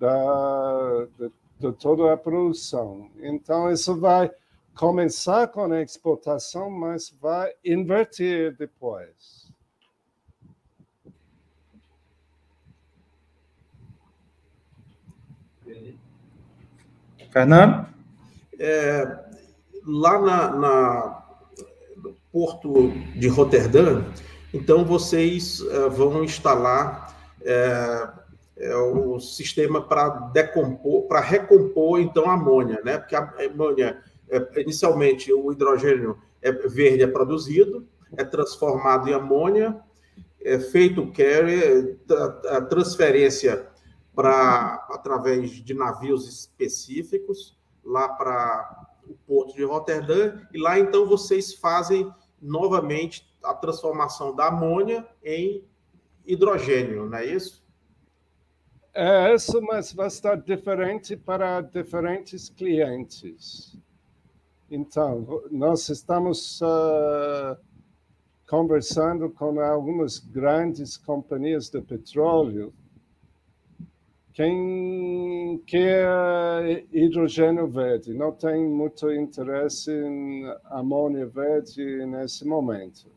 da, de, de toda a produção. Então, isso vai começar com a exportação, mas vai inverter depois. Fernando? É, lá na, na, porto de Roterdã, então vocês uh, vão instalar é, é, o sistema para decompor, para recompor então a amônia, né? Porque a amônia, é, inicialmente o hidrogênio é verde é produzido, é transformado em amônia, é feito o carry, a transferência para através de navios específicos lá para o porto de Roterdã e lá então vocês fazem novamente a transformação da amônia em hidrogênio, não é isso? É isso, mas vai estar diferente para diferentes clientes. Então, nós estamos uh, conversando com algumas grandes companhias de petróleo quem quer hidrogênio verde não tem muito interesse em amônia verde nesse momento.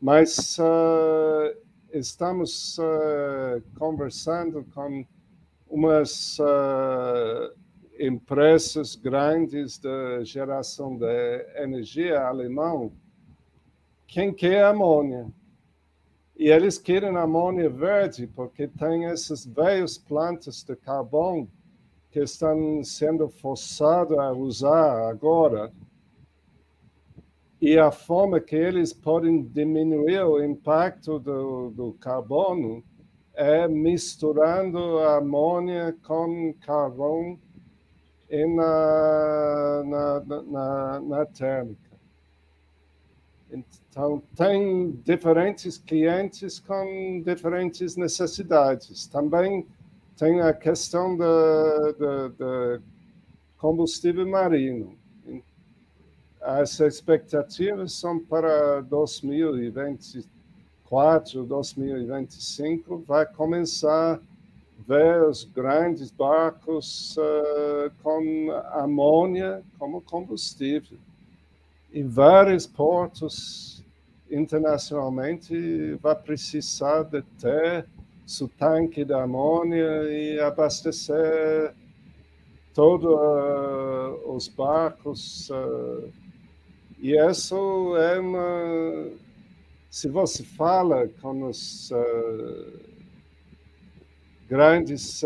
Mas uh, estamos uh, conversando com umas uh, empresas grandes de geração de energia alemão. Quem quer amônia? E eles querem amônia verde porque tem essas velhas plantas de carvão que estão sendo forçadas a usar agora. E a forma que eles podem diminuir o impacto do, do carbono é misturando a amônia com carvão na, na, na, na térmica. Então, tem diferentes clientes com diferentes necessidades. Também tem a questão do combustível marino. As expectativas são para 2024, 2025, vai começar ver os grandes barcos uh, com amônia como combustível em vários portos internacionalmente vai precisar de ter seu tanque de amônia e abastecer todos uh, os barcos. Uh, e isso é uma. Se você fala com os uh, grandes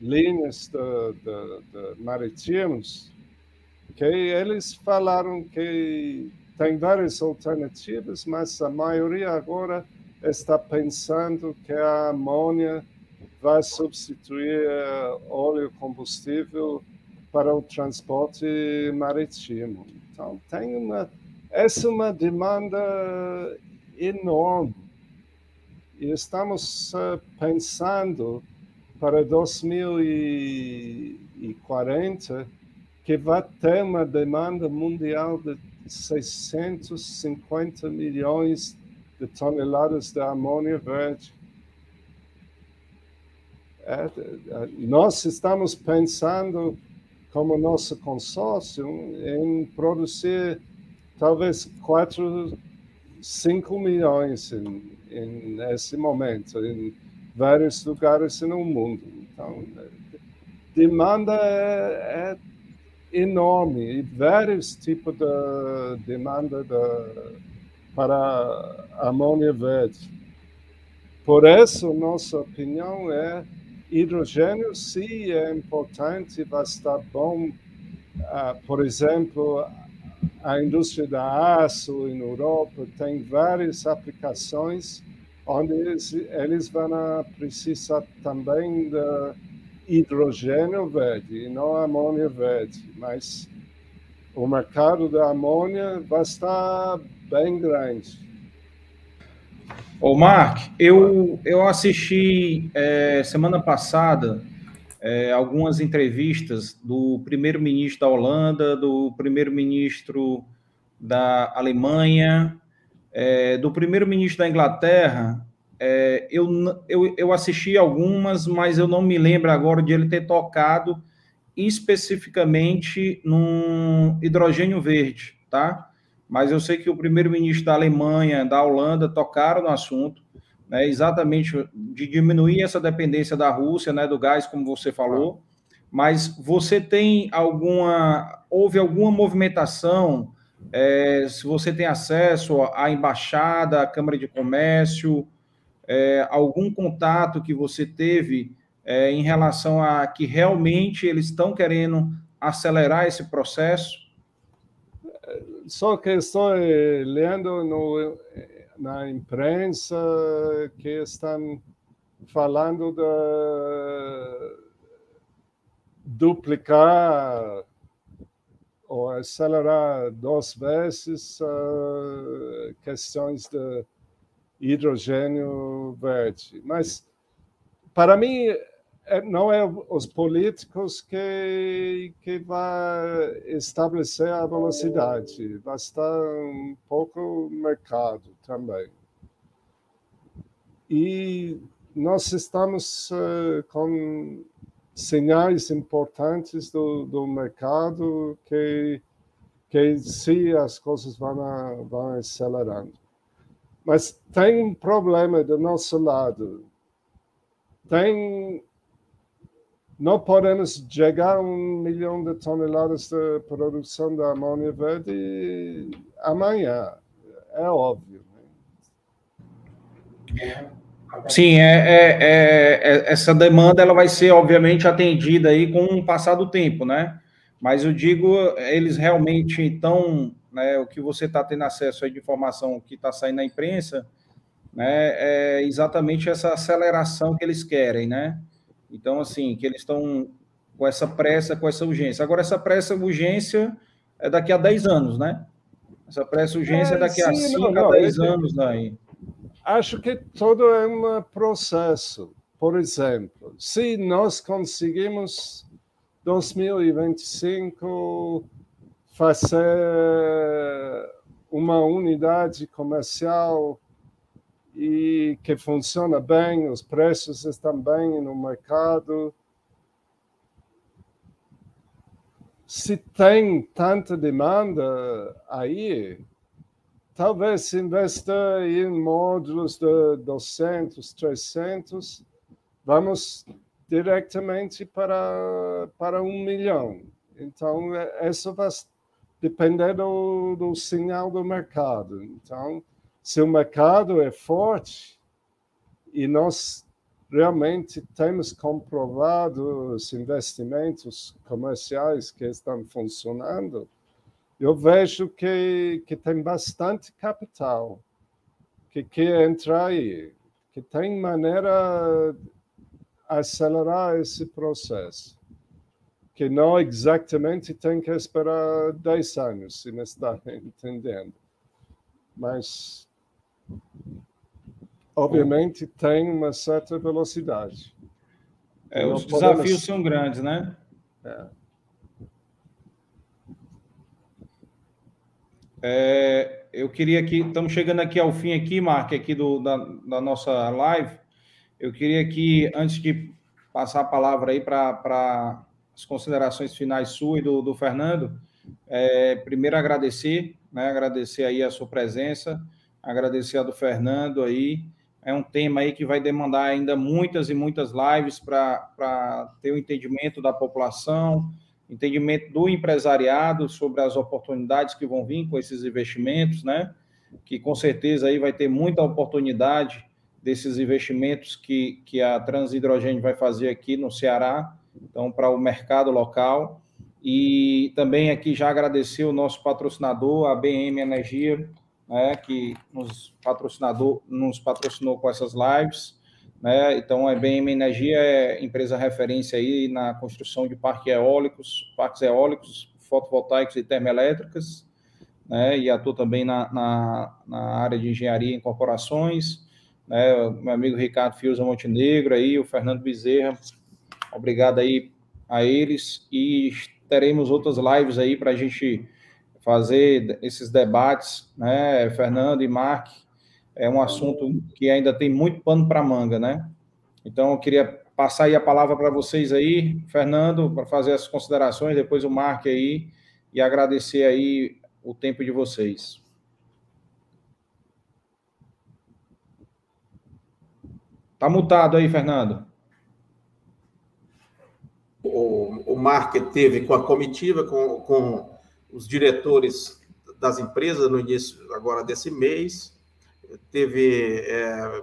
linhas de, de, de que eles falaram que tem várias alternativas, mas a maioria agora está pensando que a amônia vai substituir óleo combustível para o transporte marítimo. Então, tem uma, essa é uma demanda enorme. E estamos uh, pensando para 2040 que vai ter uma demanda mundial de 650 milhões de toneladas de amônia verde. É, é, nós estamos pensando, como nosso consórcio, em produzir talvez 4, 5 milhões em, em, nesse momento, em vários lugares no mundo. Então, demanda é, é enorme e vários tipos de demanda de, para amônia verde. Por isso, nossa opinião é hidrogênio sim é importante, vai estar bom. Uh, por exemplo, a indústria da aço em Europa tem várias aplicações onde eles, eles vão precisar também de hidrogênio verde e não amônia verde, mas o mercado da amônia vai estar bem grande. Ô, Mark, eu, eu assisti é, semana passada é, algumas entrevistas do primeiro-ministro da Holanda, do primeiro-ministro da Alemanha, é, do primeiro-ministro da Inglaterra. É, eu, eu, eu assisti algumas, mas eu não me lembro agora de ele ter tocado especificamente no hidrogênio verde, tá? Mas eu sei que o primeiro-ministro da Alemanha, da Holanda, tocaram no assunto, né, exatamente de diminuir essa dependência da Rússia, né, do gás, como você falou. Mas você tem alguma, houve alguma movimentação? É, se você tem acesso à embaixada, à Câmara de Comércio, é, algum contato que você teve é, em relação a que realmente eles estão querendo acelerar esse processo? Só que estou lendo no, na imprensa que estão falando de duplicar ou acelerar duas vezes uh, questões de hidrogênio verde. Mas, para mim, é, não é os políticos que, que vai estabelecer a velocidade, vai estar um pouco o mercado também. E nós estamos uh, com sinais importantes do, do mercado que, que se as coisas vão, vão acelerando. Mas tem um problema do nosso lado. Tem não podemos chegar a um milhão de toneladas de produção da amônia verde amanhã, é óbvio. Né? Sim, é, é, é, é, essa demanda ela vai ser, obviamente, atendida aí com o passar do tempo, né? Mas eu digo, eles realmente estão, né, o que você está tendo acesso aí de informação que está saindo na imprensa, né, é exatamente essa aceleração que eles querem, né? Então, assim, que eles estão com essa pressa, com essa urgência. Agora, essa pressa, urgência é daqui a 10 anos, né? Essa pressa, urgência é, é daqui sim, a 5 a 10 anos daí. Acho que todo é um processo. Por exemplo, se nós conseguimos 2025 fazer uma unidade comercial e que funciona bem, os preços estão bem no mercado. Se tem tanta demanda aí, talvez investir em módulos de 200, 300, vamos diretamente para, para um milhão. Então, é, isso vai depender do, do sinal do mercado. Então, se o mercado é forte e nós realmente temos comprovado os investimentos comerciais que estão funcionando, eu vejo que, que tem bastante capital que quer entrar aí, que tem maneira de acelerar esse processo, que não exatamente tem que esperar 10 anos, se me está entendendo. Mas obviamente tem uma certa velocidade. É, os podemos... desafios são grandes, né? É. É, eu queria que estamos chegando aqui ao fim aqui, Mark, aqui do, da, da nossa live. Eu queria que antes de passar a palavra aí para as considerações finais sua e do, do Fernando, é, primeiro agradecer, né? Agradecer aí a sua presença agradecer a do Fernando aí. É um tema aí que vai demandar ainda muitas e muitas lives para ter o um entendimento da população, entendimento do empresariado sobre as oportunidades que vão vir com esses investimentos, né? Que com certeza aí vai ter muita oportunidade desses investimentos que, que a Transhidrogênio vai fazer aqui no Ceará, então para o mercado local. E também aqui já agradecer o nosso patrocinador, a BM Energia, né, que nos patrocinador nos patrocinou com essas lives, né? Então a BM Energia é empresa referência aí na construção de parques eólicos, parques eólicos fotovoltaicos e termoelétricas, né, e atuo também na, na, na área de engenharia em corporações, né, o meu amigo Ricardo Fiuza Montenegro aí, o Fernando Bezerra, obrigado aí a eles, e teremos outras lives aí para a gente fazer esses debates, né, Fernando e Mark, é um assunto que ainda tem muito pano para manga, né? Então, eu queria passar aí a palavra para vocês aí, Fernando, para fazer as considerações, depois o Mark aí, e agradecer aí o tempo de vocês. Tá mutado aí, Fernando. O, o Mark teve com a comitiva, com, com os diretores das empresas no início agora desse mês, teve é,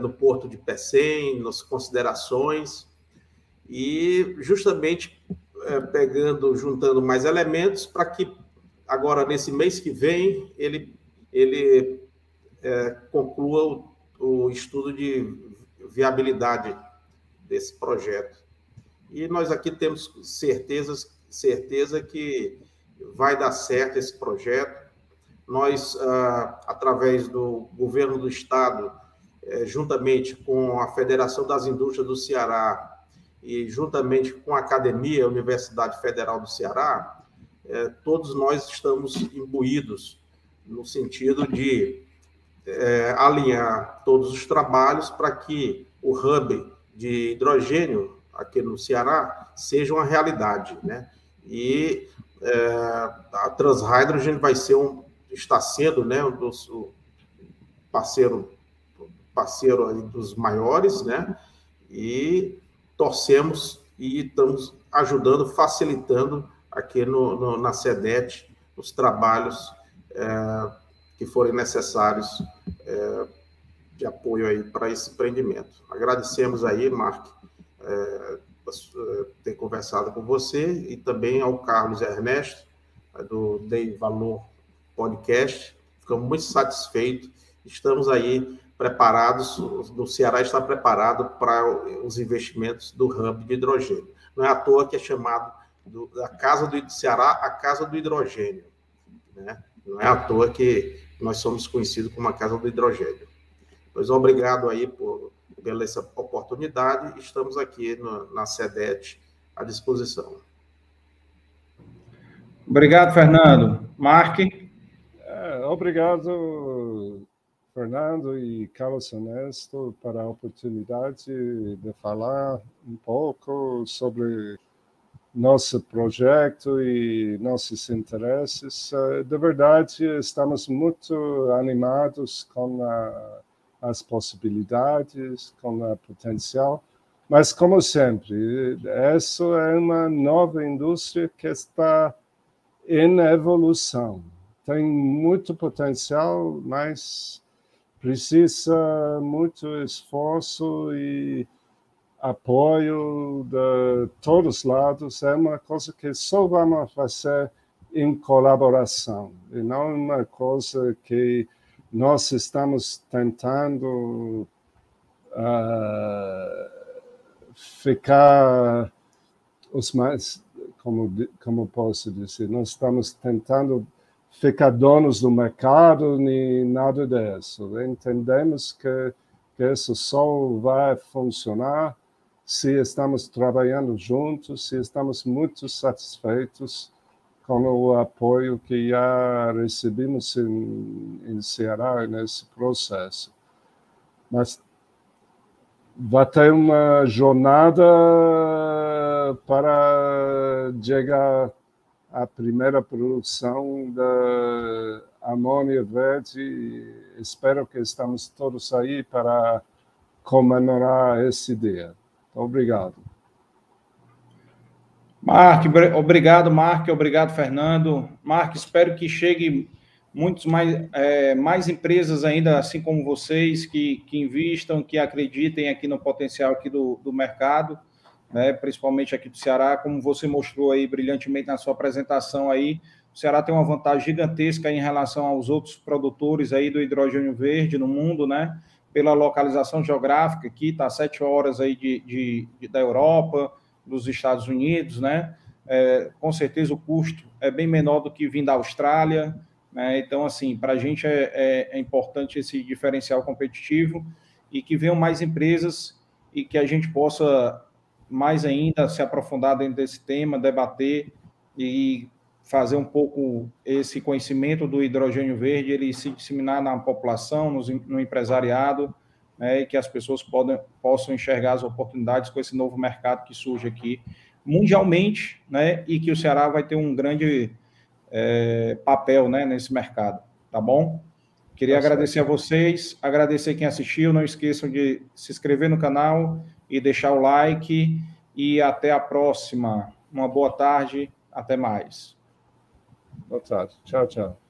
no Porto de Pecém, nas considerações, e justamente é, pegando, juntando mais elementos para que agora, nesse mês que vem, ele, ele é, conclua o, o estudo de viabilidade desse projeto. E nós aqui temos certezas, certeza que vai dar certo esse projeto. Nós, ah, através do governo do Estado, é, juntamente com a Federação das Indústrias do Ceará e juntamente com a Academia Universidade Federal do Ceará, é, todos nós estamos imbuídos no sentido de é, alinhar todos os trabalhos para que o hub de hidrogênio aqui no Ceará seja uma realidade, né? E é, a Transhydrogen vai ser um, está sendo, né, um dos, o parceiro parceiro dos maiores, né? E torcemos e estamos ajudando, facilitando aqui no, no na SEDET os trabalhos é, que forem necessários é, de apoio aí para esse empreendimento. Agradecemos aí, Mark, é, ter conversado com você e também ao Carlos Ernesto, do Dei Valor Podcast. Ficamos muito satisfeitos. Estamos aí preparados, o Ceará está preparado para os investimentos do hub de hidrogênio. Não é à toa que é chamado do, da Casa do Ceará a Casa do Hidrogênio. Né? Não é à toa que nós somos conhecidos como a Casa do Hidrogênio. Pois obrigado aí por, pela essa oportunidade. Estamos aqui no, na SEDET à disposição. Obrigado, Fernando. Marque. É, obrigado, Fernando e Carlos Ernesto para a oportunidade de falar um pouco sobre nosso projeto e nossos interesses. Eh, de verdade, estamos muito animados com a, as possibilidades, com o potencial, mas, como sempre, essa é uma nova indústria que está em evolução. Tem muito potencial, mas precisa muito esforço e apoio de todos os lados. É uma coisa que só vamos fazer em colaboração, e não uma coisa que nós estamos tentando uh, ficar os mais, como, como posso dizer, nós estamos tentando ficar donos do mercado nem nada disso. Entendemos que, que isso só vai funcionar se estamos trabalhando juntos, se estamos muito satisfeitos com o apoio que já recebemos em, em Ceará nesse processo. Mas vai ter uma jornada para chegar a primeira produção da amônia verde. Espero que estamos todos aí para comemorar esse dia. Obrigado. Mark, obrigado, Mark, obrigado, Fernando. Mark, espero que chegue muitos mais, é, mais empresas ainda, assim como vocês, que, que invistam, que acreditem aqui no potencial aqui do, do mercado né, principalmente aqui do Ceará, como você mostrou aí brilhantemente na sua apresentação aí, o Ceará tem uma vantagem gigantesca em relação aos outros produtores aí do hidrogênio verde no mundo, né, pela localização geográfica aqui, está sete horas aí de, de, de, da Europa, dos Estados Unidos, né, é, com certeza o custo é bem menor do que vir da Austrália, né? Então, assim, para a gente é, é, é, importante esse diferencial competitivo e que venham mais empresas e que a gente possa mais ainda se aprofundar dentro desse tema, debater e fazer um pouco esse conhecimento do hidrogênio verde, ele se disseminar na população, no, no empresariado, né, e que as pessoas podem, possam enxergar as oportunidades com esse novo mercado que surge aqui mundialmente, né, e que o Ceará vai ter um grande é, papel né, nesse mercado, tá bom? Queria Nossa, agradecer a vocês, agradecer quem assistiu, não esqueçam de se inscrever no canal e deixar o like, e até a próxima. Uma boa tarde, até mais. Boa tarde. Tchau, tchau.